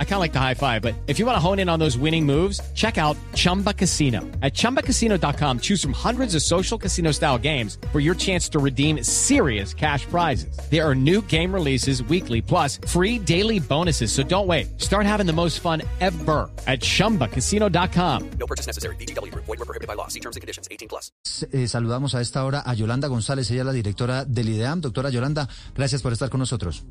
I kind of like the high five, but if you want to hone in on those winning moves, check out Chumba Casino. At ChumbaCasino.com, choose from hundreds of social casino style games for your chance to redeem serious cash prizes. There are new game releases weekly, plus free daily bonuses. So don't wait. Start having the most fun ever at ChumbaCasino.com. No purchase necessary. BGW. Void were prohibited by law. See terms and conditions. 18 plus. Eh, saludamos a esta hora a Yolanda González, ella es la directora del IDEAM. Doctora Yolanda, gracias por estar con nosotros.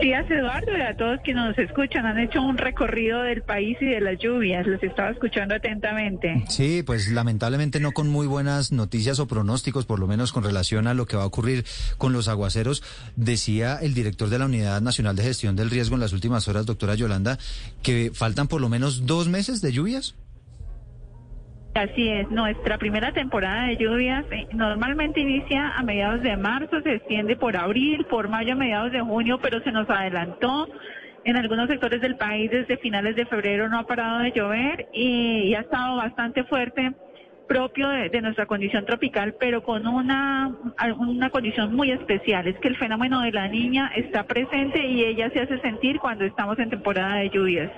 Días, Eduardo, y a todos quienes nos escuchan. Han hecho un recorrido del país y de las lluvias. Los estaba escuchando atentamente. Sí, pues lamentablemente no con muy buenas noticias o pronósticos, por lo menos con relación a lo que va a ocurrir con los aguaceros. Decía el director de la Unidad Nacional de Gestión del Riesgo en las últimas horas, doctora Yolanda, que faltan por lo menos dos meses de lluvias. Así es, nuestra primera temporada de lluvias eh, normalmente inicia a mediados de marzo, se extiende por abril, por mayo, a mediados de junio, pero se nos adelantó. En algunos sectores del país desde finales de febrero no ha parado de llover y, ha estado bastante fuerte propio de, nuestra condición tropical, pero con una, una condición muy especial, es que el fenómeno de la niña está presente y ella se hace sentir cuando estamos en temporada de lluvias.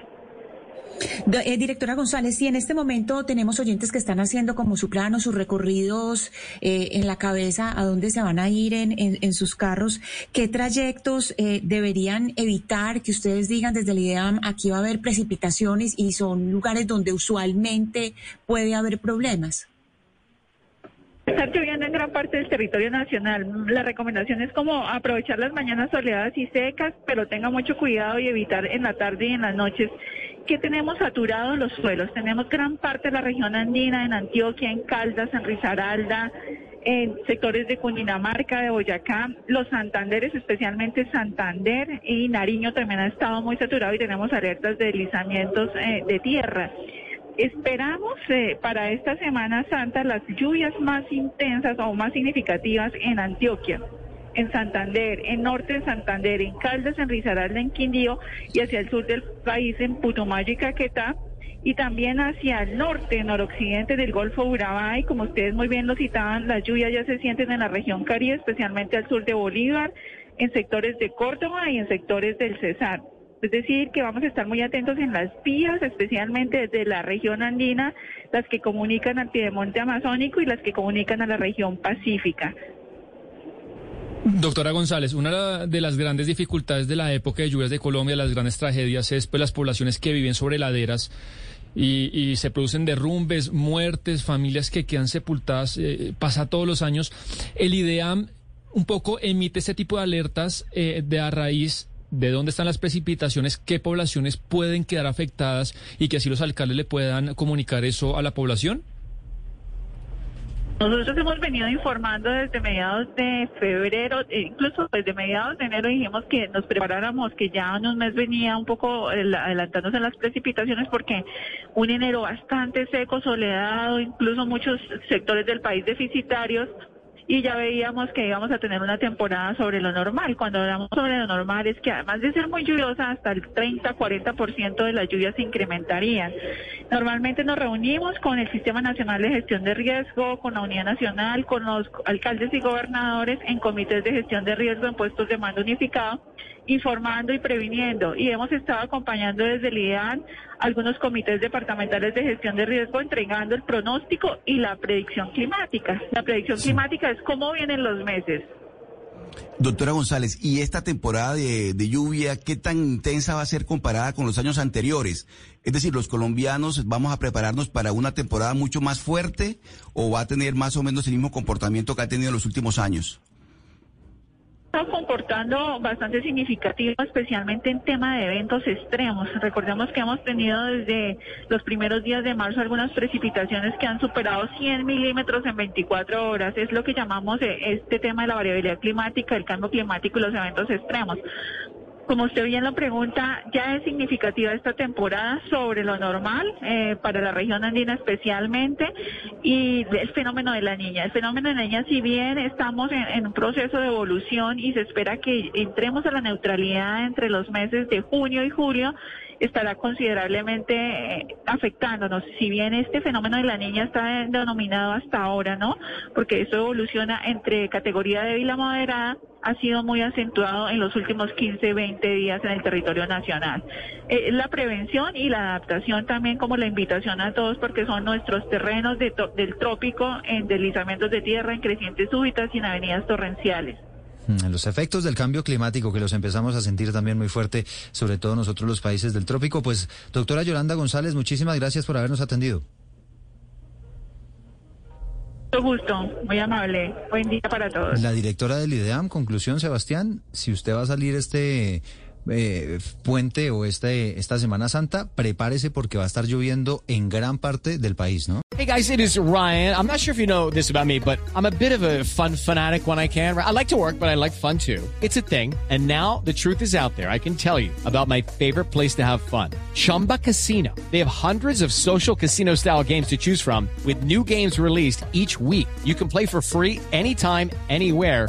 Eh, directora González, si en este momento tenemos oyentes que están haciendo como su plano, sus recorridos eh, en la cabeza, a dónde se van a ir en, en, sus carros, ¿qué trayectos eh, deberían evitar que ustedes digan desde el IDEAM aquí va a haber precipitaciones y son lugares donde usualmente puede haber problemas? Está lloviendo en gran parte del territorio nacional. La recomendación es como aprovechar las mañanas soleadas y secas, pero tenga mucho cuidado y evitar en la tarde y en las noches que tenemos saturados los suelos. Tenemos gran parte de la región andina, en Antioquia, en Caldas, en Risaralda, en sectores de Cundinamarca, de Boyacá, los Santanderes, especialmente Santander y Nariño también ha estado muy saturado y tenemos alertas de deslizamientos eh, de tierra. Esperamos eh, para esta Semana Santa las lluvias más intensas o más significativas en Antioquia en Santander, en norte en Santander, en Caldas, en Risaralda, en Quindío y hacia el sur del país en Putumayo y Caquetá y también hacia el norte, noroccidente del Golfo Urabá y como ustedes muy bien lo citaban, las lluvias ya se sienten en la región Caribe, especialmente al sur de Bolívar, en sectores de Córdoba y en sectores del Cesar. Es decir, que vamos a estar muy atentos en las vías, especialmente desde la región andina, las que comunican al piedemonte amazónico y las que comunican a la región pacífica. Doctora González, una de las grandes dificultades de la época de lluvias de Colombia, las grandes tragedias, es pues las poblaciones que viven sobre laderas y, se producen derrumbes, muertes, familias que quedan sepultadas, eh, pasa todos los años. El IDEAM un poco emite este tipo de alertas eh, de a raíz de dónde están las precipitaciones, qué poblaciones pueden quedar afectadas y que así los alcaldes le puedan comunicar eso a la población. Nosotros hemos venido informando desde mediados de febrero, e incluso desde mediados de enero dijimos que nos preparáramos, que ya en un mes venía un poco adelantándose las precipitaciones porque un enero bastante seco, soledado, incluso muchos sectores del país deficitarios y ya veíamos que íbamos a tener una temporada sobre lo normal. Cuando hablamos sobre lo normal es que además de ser muy lluviosa, hasta el 30-40% de las lluvias se incrementarían. Normalmente nos reunimos con el Sistema Nacional de Gestión de Riesgo, con la Unidad Nacional, con los alcaldes y gobernadores en comités de gestión de riesgo en puestos de mando unificado informando y previniendo. Y hemos estado acompañando desde el IDEAN algunos comités departamentales de gestión de riesgo entregando el pronóstico y la predicción climática. La predicción climática es cómo vienen los meses. Doctora González, ¿y esta temporada de, de, lluvia qué tan intensa va a ser comparada con los años anteriores? Es decir, ¿los colombianos vamos a prepararnos para una temporada mucho más fuerte o va a tener más o menos el mismo comportamiento que ha tenido en los últimos años? Estado comportando bastante significativo, especialmente en tema de eventos extremos. Recordemos que hemos tenido desde los primeros días de marzo algunas precipitaciones que han superado 100 milímetros en 24 horas. Es lo que llamamos eh, este tema de la variabilidad climática, el cambio climático y los eventos extremos. Como usted bien lo pregunta, ya es significativa esta temporada sobre lo normal eh, para la región andina especialmente y el fenómeno de la niña. El fenómeno de la niña, si bien estamos en, un proceso de evolución y se espera que entremos a la neutralidad entre los meses de junio y julio, estará considerablemente eh, afectándonos. Si bien este fenómeno de la niña está denominado hasta ahora, ¿no? Porque eso evoluciona entre categoría débil a moderada, ha sido muy acentuado en los últimos 15, 20 días en el territorio nacional. Eh, la prevención y la adaptación también como la invitación a todos porque son nuestros terrenos de del trópico en deslizamientos de tierra, en crecientes súbitas y en avenidas torrenciales. Mm, los efectos del cambio climático que los empezamos a sentir también muy fuerte, sobre todo nosotros los países del trópico. Pues, doctora Yolanda González, muchísimas gracias por habernos atendido. gusto, muy amable. Buen día para todos. La directora del IDEAM, conclusión, Sebastián, si usted va a salir este eh, puente o este, esta Semana Santa, prepárese porque va a estar lloviendo en gran parte del país, ¿no? Hey guys, it is Ryan. I'm not sure if you know this about me, but I'm a bit of a fun fanatic when I can. I like to work, but I like fun too. It's a thing. And now the truth is out there. I can tell you about my favorite place to have fun. Chumba Casino. They have hundreds of social casino style games to choose from with new games released each week. You can play for free anytime, anywhere